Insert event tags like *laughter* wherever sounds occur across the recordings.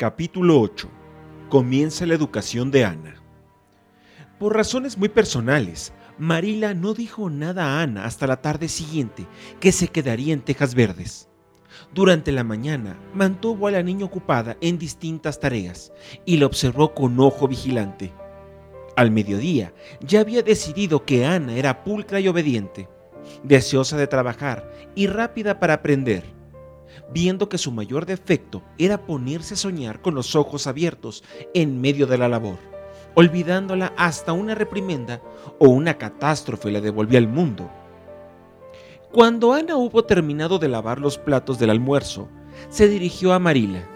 Capítulo 8. Comienza la educación de Ana. Por razones muy personales, Marila no dijo nada a Ana hasta la tarde siguiente, que se quedaría en Tejas Verdes. Durante la mañana mantuvo a la niña ocupada en distintas tareas y la observó con ojo vigilante. Al mediodía ya había decidido que Ana era pulcra y obediente, deseosa de trabajar y rápida para aprender viendo que su mayor defecto era ponerse a soñar con los ojos abiertos en medio de la labor, olvidándola hasta una reprimenda o una catástrofe la devolvía al mundo. Cuando Ana hubo terminado de lavar los platos del almuerzo, se dirigió a Marila,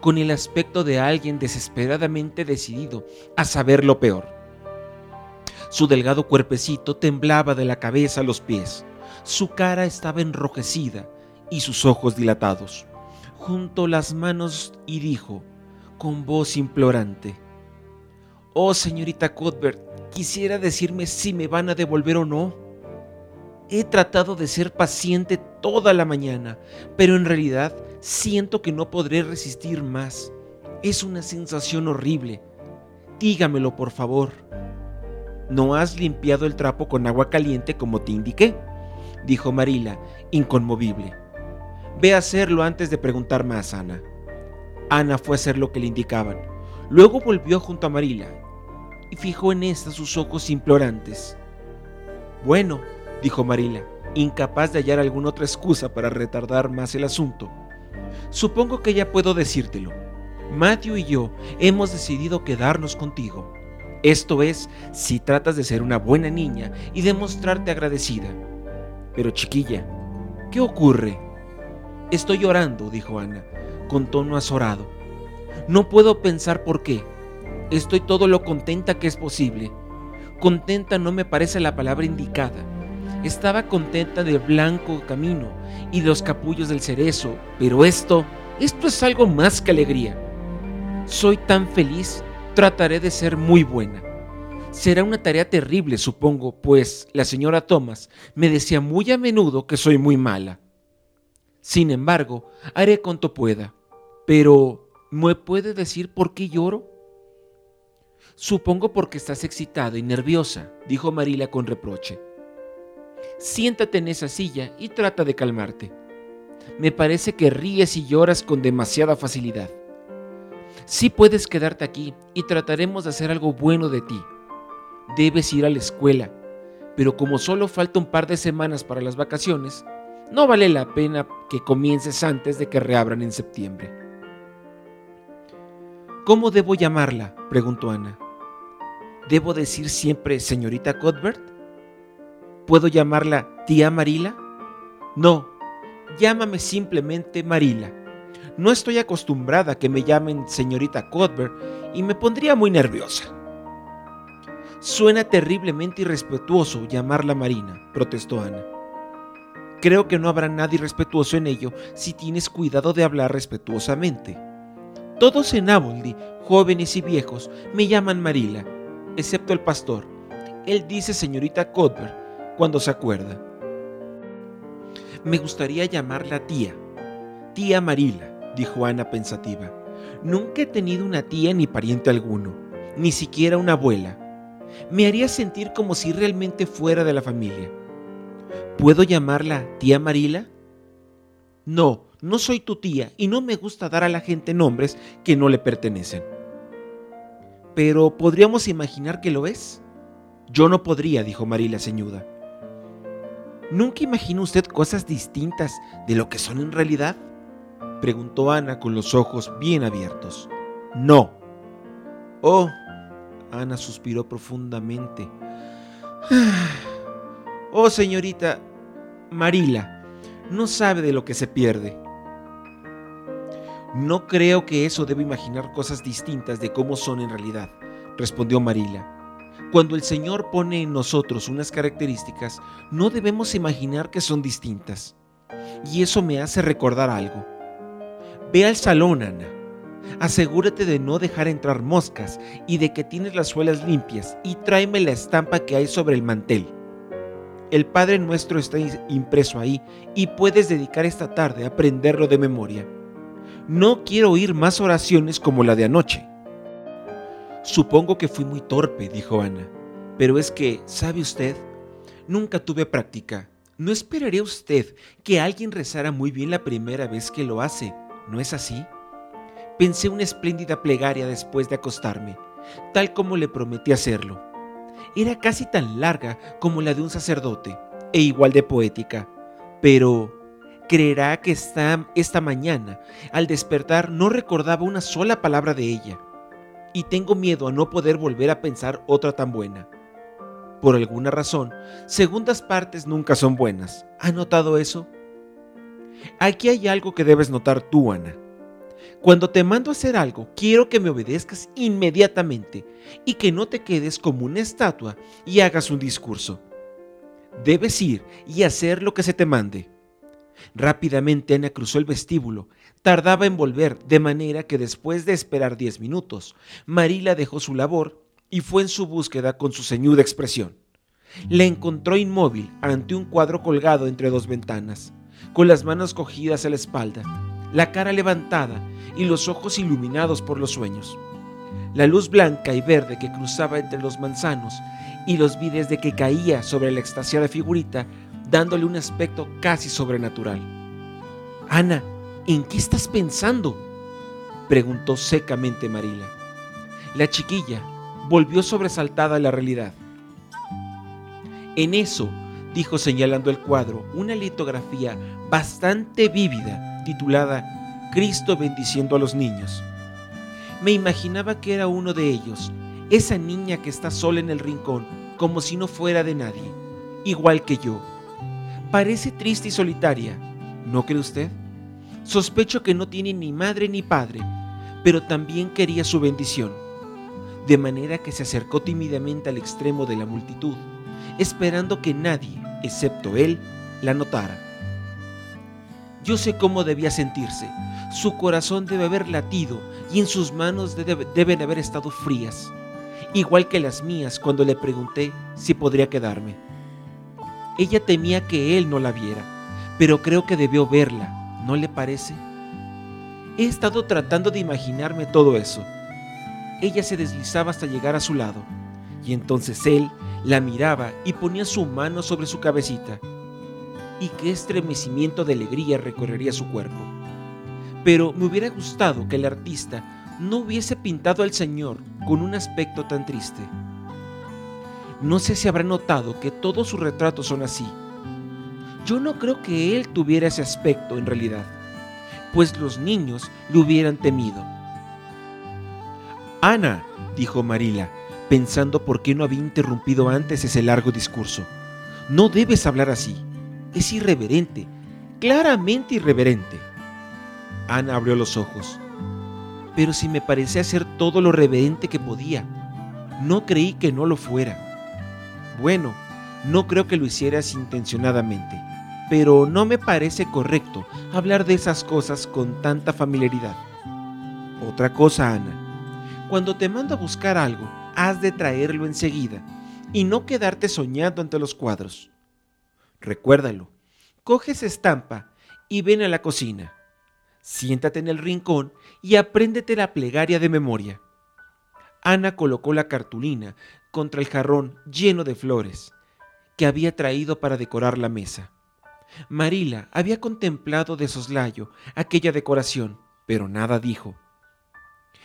con el aspecto de alguien desesperadamente decidido a saber lo peor. Su delgado cuerpecito temblaba de la cabeza a los pies, su cara estaba enrojecida y sus ojos dilatados. Juntó las manos y dijo, con voz implorante, Oh señorita Cuthbert, quisiera decirme si me van a devolver o no. He tratado de ser paciente toda la mañana, pero en realidad siento que no podré resistir más. Es una sensación horrible. Dígamelo, por favor. ¿No has limpiado el trapo con agua caliente como te indiqué? dijo Marila, inconmovible. Ve a hacerlo antes de preguntar más, Ana. Ana fue a hacer lo que le indicaban. Luego volvió junto a Marila y fijó en esta sus ojos implorantes. Bueno, dijo Marila, incapaz de hallar alguna otra excusa para retardar más el asunto. Supongo que ya puedo decírtelo. Matthew y yo hemos decidido quedarnos contigo. Esto es, si tratas de ser una buena niña y de mostrarte agradecida. Pero chiquilla, ¿qué ocurre? Estoy llorando, dijo Ana, con tono azorado. No puedo pensar por qué. Estoy todo lo contenta que es posible. Contenta no me parece la palabra indicada. Estaba contenta del blanco camino y de los capullos del cerezo, pero esto, esto es algo más que alegría. Soy tan feliz, trataré de ser muy buena. Será una tarea terrible, supongo, pues la señora Thomas me decía muy a menudo que soy muy mala. Sin embargo, haré cuanto pueda. Pero, ¿me puede decir por qué lloro? Supongo porque estás excitada y nerviosa, dijo Marila con reproche. Siéntate en esa silla y trata de calmarte. Me parece que ríes y lloras con demasiada facilidad. Sí puedes quedarte aquí y trataremos de hacer algo bueno de ti. Debes ir a la escuela, pero como solo falta un par de semanas para las vacaciones, no vale la pena que comiences antes de que reabran en septiembre. ¿Cómo debo llamarla? preguntó Ana. ¿Debo decir siempre señorita Cuthbert? ¿Puedo llamarla tía Marila? No, llámame simplemente Marila. No estoy acostumbrada a que me llamen señorita Cuthbert y me pondría muy nerviosa. Suena terriblemente irrespetuoso llamarla Marina, protestó Ana. Creo que no habrá nadie respetuoso en ello si tienes cuidado de hablar respetuosamente. Todos en Aboldi, jóvenes y viejos, me llaman Marila, excepto el pastor. Él dice señorita Cuthbert cuando se acuerda. Me gustaría llamarla tía. Tía Marila, dijo Ana pensativa. Nunca he tenido una tía ni pariente alguno, ni siquiera una abuela. Me haría sentir como si realmente fuera de la familia. ¿Puedo llamarla tía Marila? No, no soy tu tía y no me gusta dar a la gente nombres que no le pertenecen. Pero ¿podríamos imaginar que lo es? Yo no podría, dijo Marila ceñuda. ¿Nunca imagina usted cosas distintas de lo que son en realidad? Preguntó Ana con los ojos bien abiertos. No. Oh, Ana suspiró profundamente. *sighs* Oh, señorita, Marila, no sabe de lo que se pierde. No creo que eso deba imaginar cosas distintas de cómo son en realidad, respondió Marila. Cuando el Señor pone en nosotros unas características, no debemos imaginar que son distintas. Y eso me hace recordar algo. Ve al salón, Ana. Asegúrate de no dejar entrar moscas y de que tienes las suelas limpias y tráeme la estampa que hay sobre el mantel. El Padre Nuestro está impreso ahí y puedes dedicar esta tarde a aprenderlo de memoria. No quiero oír más oraciones como la de anoche. Supongo que fui muy torpe, dijo Ana, pero es que, ¿sabe usted? Nunca tuve práctica. ¿No esperaría usted que alguien rezara muy bien la primera vez que lo hace? ¿No es así? Pensé una espléndida plegaria después de acostarme, tal como le prometí hacerlo. Era casi tan larga como la de un sacerdote, e igual de poética, pero creerá que esta, esta mañana, al despertar, no recordaba una sola palabra de ella y tengo miedo a no poder volver a pensar otra tan buena. Por alguna razón, segundas partes nunca son buenas. ¿Ha notado eso? Aquí hay algo que debes notar tú, Ana. Cuando te mando a hacer algo, quiero que me obedezcas inmediatamente y que no te quedes como una estatua y hagas un discurso. Debes ir y hacer lo que se te mande. Rápidamente Ana cruzó el vestíbulo. Tardaba en volver, de manera que después de esperar diez minutos, Marila dejó su labor y fue en su búsqueda con su ceñuda expresión. La encontró inmóvil ante un cuadro colgado entre dos ventanas, con las manos cogidas a la espalda, la cara levantada y los ojos iluminados por los sueños. La luz blanca y verde que cruzaba entre los manzanos y los vi desde que caía sobre la extasiada figurita dándole un aspecto casi sobrenatural. Ana, ¿en qué estás pensando? preguntó secamente Marila. La chiquilla volvió sobresaltada a la realidad. En eso, dijo señalando el cuadro, una litografía bastante vívida titulada Cristo bendiciendo a los niños. Me imaginaba que era uno de ellos, esa niña que está sola en el rincón, como si no fuera de nadie, igual que yo, Parece triste y solitaria, ¿no cree usted? Sospecho que no tiene ni madre ni padre, pero también quería su bendición, de manera que se acercó tímidamente al extremo de la multitud, esperando que nadie, excepto él, la notara. Yo sé cómo debía sentirse. Su corazón debe haber latido y en sus manos deben haber estado frías, igual que las mías cuando le pregunté si podría quedarme. Ella temía que él no la viera, pero creo que debió verla, ¿no le parece? He estado tratando de imaginarme todo eso. Ella se deslizaba hasta llegar a su lado, y entonces él la miraba y ponía su mano sobre su cabecita. Y qué estremecimiento de alegría recorrería su cuerpo. Pero me hubiera gustado que el artista no hubiese pintado al Señor con un aspecto tan triste. No sé si habrá notado que todos sus retratos son así. Yo no creo que él tuviera ese aspecto en realidad, pues los niños le hubieran temido. Ana, dijo Marila, pensando por qué no había interrumpido antes ese largo discurso. No debes hablar así. Es irreverente, claramente irreverente. Ana abrió los ojos. Pero si me parecía hacer todo lo reverente que podía, no creí que no lo fuera. Bueno, no creo que lo hicieras intencionadamente, pero no me parece correcto hablar de esas cosas con tanta familiaridad. Otra cosa, Ana, cuando te mando a buscar algo, has de traerlo enseguida y no quedarte soñando ante los cuadros. Recuérdalo, coge esa estampa y ven a la cocina. Siéntate en el rincón y apréndete la plegaria de memoria. Ana colocó la cartulina contra el jarrón lleno de flores que había traído para decorar la mesa. Marila había contemplado de soslayo aquella decoración, pero nada dijo.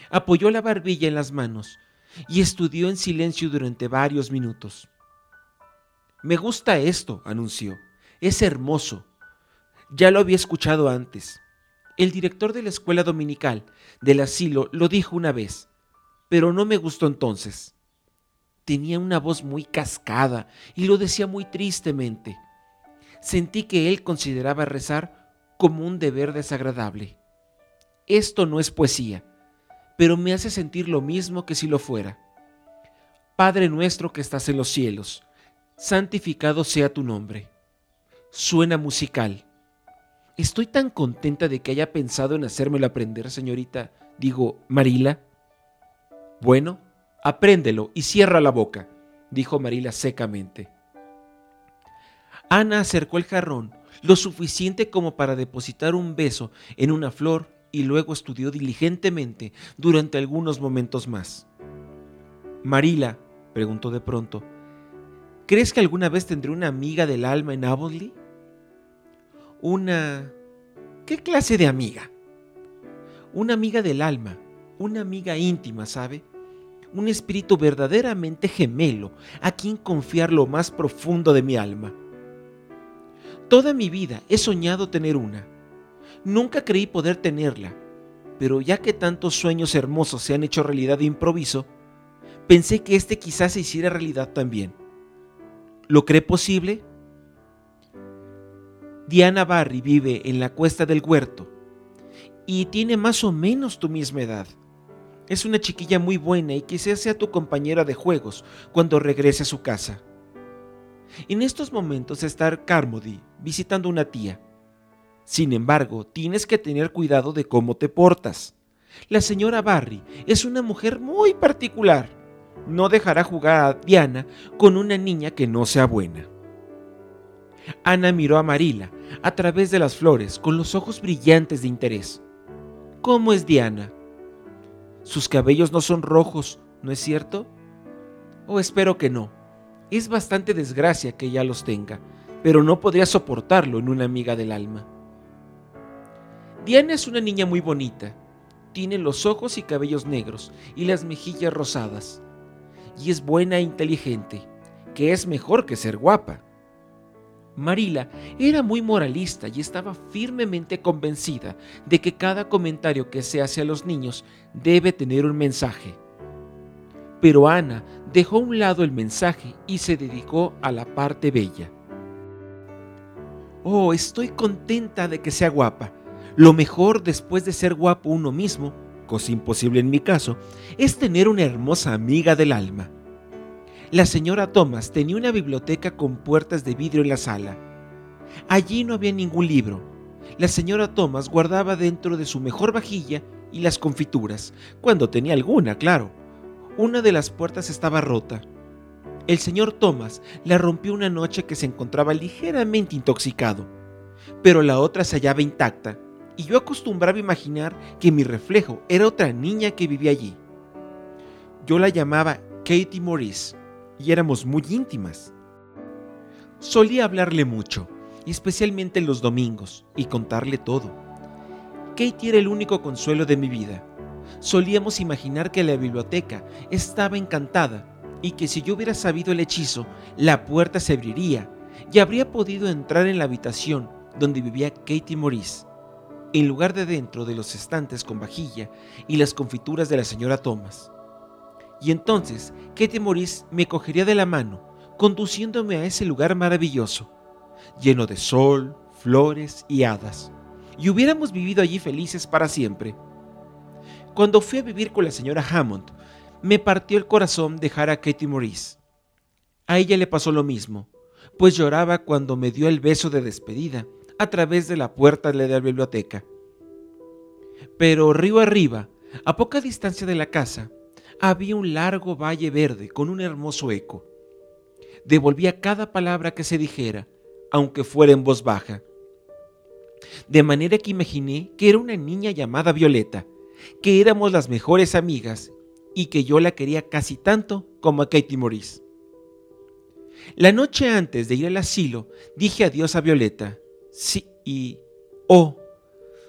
Apoyó la barbilla en las manos y estudió en silencio durante varios minutos. Me gusta esto, anunció. Es hermoso. Ya lo había escuchado antes. El director de la escuela dominical del asilo lo dijo una vez, pero no me gustó entonces. Tenía una voz muy cascada y lo decía muy tristemente. Sentí que él consideraba rezar como un deber desagradable. Esto no es poesía, pero me hace sentir lo mismo que si lo fuera. Padre nuestro que estás en los cielos, santificado sea tu nombre. Suena musical. Estoy tan contenta de que haya pensado en hacérmelo aprender, señorita, digo, Marila. Bueno, Apréndelo y cierra la boca, dijo Marila secamente. Ana acercó el jarrón lo suficiente como para depositar un beso en una flor y luego estudió diligentemente durante algunos momentos más. Marila, preguntó de pronto, ¿crees que alguna vez tendré una amiga del alma en Avonlea? Una... ¿Qué clase de amiga? Una amiga del alma, una amiga íntima, ¿sabe? Un espíritu verdaderamente gemelo a quien confiar lo más profundo de mi alma. Toda mi vida he soñado tener una. Nunca creí poder tenerla, pero ya que tantos sueños hermosos se han hecho realidad de improviso, pensé que este quizás se hiciera realidad también. ¿Lo cree posible? Diana Barry vive en la cuesta del huerto y tiene más o menos tu misma edad. Es una chiquilla muy buena y quizás sea tu compañera de juegos cuando regrese a su casa. En estos momentos está Carmody visitando una tía. Sin embargo, tienes que tener cuidado de cómo te portas. La señora Barry es una mujer muy particular. No dejará jugar a Diana con una niña que no sea buena. Ana miró a Marila a través de las flores con los ojos brillantes de interés. ¿Cómo es Diana? Sus cabellos no son rojos, ¿no es cierto? Oh, espero que no. Es bastante desgracia que ya los tenga, pero no podría soportarlo en una amiga del alma. Diana es una niña muy bonita. Tiene los ojos y cabellos negros y las mejillas rosadas. Y es buena e inteligente, que es mejor que ser guapa. Marila era muy moralista y estaba firmemente convencida de que cada comentario que se hace a los niños debe tener un mensaje. Pero Ana dejó a un lado el mensaje y se dedicó a la parte bella. Oh, estoy contenta de que sea guapa. Lo mejor después de ser guapo uno mismo, cosa imposible en mi caso, es tener una hermosa amiga del alma. La señora Thomas tenía una biblioteca con puertas de vidrio en la sala. Allí no había ningún libro. La señora Thomas guardaba dentro de su mejor vajilla y las confituras, cuando tenía alguna, claro. Una de las puertas estaba rota. El señor Thomas la rompió una noche que se encontraba ligeramente intoxicado, pero la otra se hallaba intacta, y yo acostumbraba imaginar que mi reflejo era otra niña que vivía allí. Yo la llamaba Katie Maurice y éramos muy íntimas. Solía hablarle mucho, especialmente en los domingos, y contarle todo. Katie era el único consuelo de mi vida. Solíamos imaginar que la biblioteca estaba encantada y que si yo hubiera sabido el hechizo, la puerta se abriría y habría podido entrar en la habitación donde vivía Katie Maurice, en lugar de dentro de los estantes con vajilla y las confituras de la señora Thomas. Y entonces Katie Maurice me cogería de la mano, conduciéndome a ese lugar maravilloso, lleno de sol, flores y hadas, y hubiéramos vivido allí felices para siempre. Cuando fui a vivir con la señora Hammond, me partió el corazón dejar a Katie Maurice. A ella le pasó lo mismo, pues lloraba cuando me dio el beso de despedida a través de la puerta de la biblioteca. Pero río arriba, a poca distancia de la casa, había un largo valle verde con un hermoso eco. Devolvía cada palabra que se dijera, aunque fuera en voz baja. De manera que imaginé que era una niña llamada Violeta, que éramos las mejores amigas y que yo la quería casi tanto como a Katie Maurice. La noche antes de ir al asilo, dije adiós a Violeta. Y... Oh,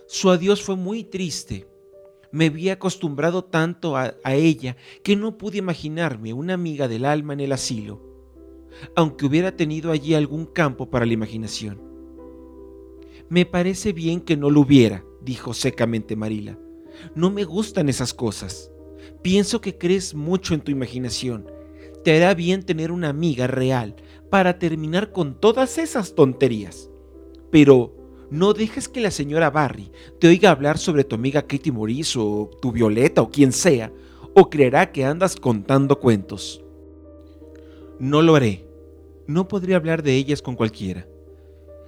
su adiós fue muy triste me había acostumbrado tanto a, ella que no pude imaginarme una amiga del alma en el asilo, aunque hubiera tenido allí algún campo para la imaginación. Me parece bien que no lo hubiera, dijo secamente Marila. No me gustan esas cosas. Pienso que crees mucho en tu imaginación. Te hará bien tener una amiga real para terminar con todas esas tonterías. Pero no dejes que la señora Barry te oiga hablar sobre tu amiga Katie Maurice o tu Violeta o quien sea, o creerá que andas contando cuentos. No lo haré. No podría hablar de ellas con cualquiera.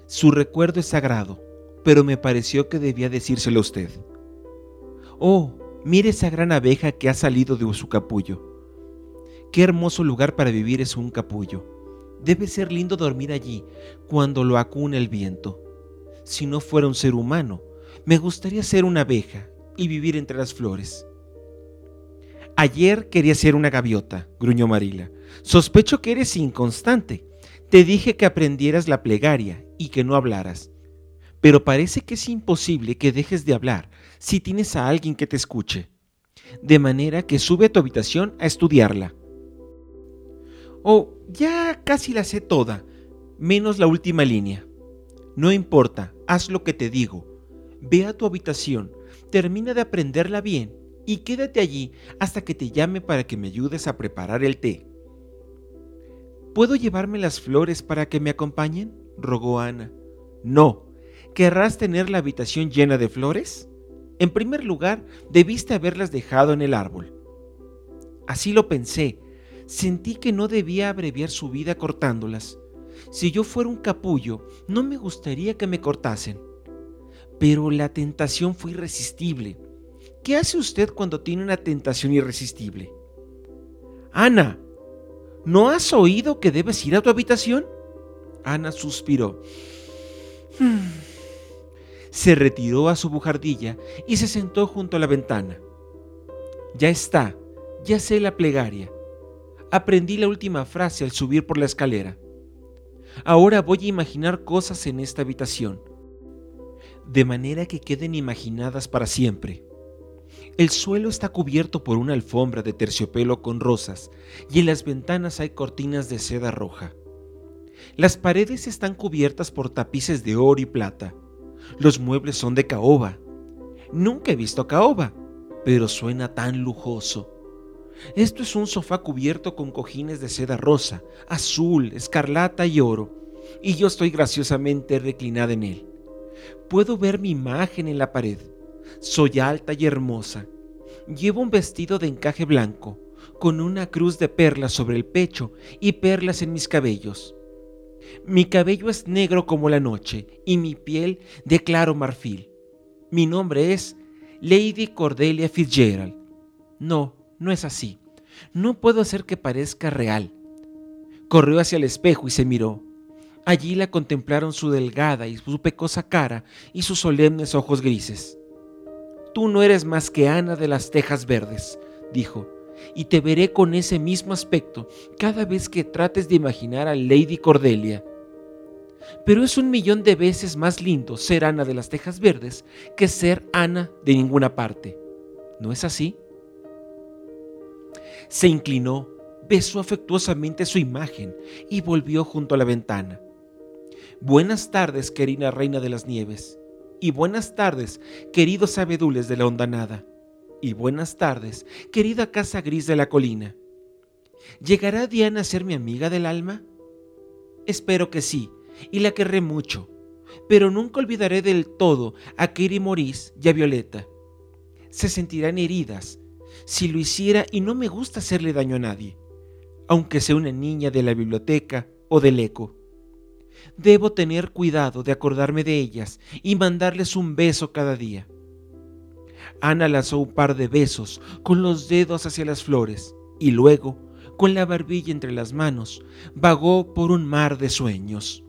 Su recuerdo es sagrado, pero me pareció que debía decírselo a usted. Oh, mire esa gran abeja que ha salido de su capullo. Qué hermoso lugar para vivir es un capullo. Debe ser lindo dormir allí cuando lo acuna el viento si no fuera un ser humano, Me gustaría ser una abeja y vivir entre las flores. Ayer quería ser una gaviota, gruñó Marila. Sospecho que eres inconstante. Te dije que aprendieras la plegaria y que no hablaras. Pero parece que es imposible que dejes de hablar si tienes a alguien que te escuche. De manera que sube a tu habitación a estudiarla. Oh, ya casi la sé toda, menos la última línea. No importa, haz lo que te digo. Ve a tu habitación, termina de aprenderla bien y quédate allí hasta que te llame para que me ayudes a preparar el té. ¿Puedo llevarme las flores para que me acompañen? rogó Ana. No. ¿Querrás tener la habitación llena de flores? En primer lugar, debiste haberlas dejado en el árbol. Así lo pensé. Sentí que no debía abreviar su vida cortándolas. Si yo fuera un capullo, no me gustaría que me cortasen. Pero la tentación fue irresistible. ¿Qué hace usted cuando tiene una tentación irresistible? Ana, ¿no has oído que debes ir a tu habitación? Ana suspiró. *sighs* Se retiró a su bujardilla y se sentó junto a la ventana. Ya está, ya sé la plegaria. Aprendí la última frase al subir por la escalera. Ahora voy a imaginar cosas en esta habitación, de manera que queden imaginadas para siempre. El suelo está cubierto por una alfombra de terciopelo con rosas y en las ventanas hay cortinas de seda roja. Las paredes están cubiertas por tapices de oro y plata. Los muebles son de caoba. Nunca he visto caoba, pero suena tan lujoso. Esto es un sofá cubierto con cojines de seda rosa, azul, escarlata y oro, y yo estoy graciosamente reclinada en él. Puedo ver mi imagen en la pared. Soy alta y hermosa. Llevo un vestido de encaje blanco, con una cruz de perlas sobre el pecho y perlas en mis cabellos. Mi cabello es negro como la noche y mi piel de claro marfil. Mi nombre es Lady Cordelia Fitzgerald. No, no es así. No puedo hacer que parezca real. Corrió hacia el espejo y se miró. Allí la contemplaron su delgada y su pecosa cara y sus solemnes ojos grises. Tú no eres más que Ana de las Tejas Verdes, dijo, y te veré con ese mismo aspecto cada vez que trates de imaginar a Lady Cordelia. Pero es un millón de veces más lindo ser Ana de las Tejas Verdes que ser Ana de ninguna parte. ¿No es así? Se inclinó, besó afectuosamente su imagen y volvió junto a la ventana. Buenas tardes, querida reina de las nieves, y buenas tardes, queridos abedules de la hondanada, y buenas tardes, querida casa gris de la colina. ¿Llegará Diana a ser mi amiga del alma? Espero que sí, y la querré mucho, pero nunca olvidaré del todo a Kiri Morís y a Violeta. Se sentirán heridas si lo hiciera y no me gusta hacerle daño a nadie, aunque sea una niña de la biblioteca o del eco. Debo tener cuidado de acordarme de ellas y mandarles un beso cada día. Ana lanzó un par de besos con los dedos hacia las flores y luego, con la barbilla entre las manos, vagó por un mar de sueños.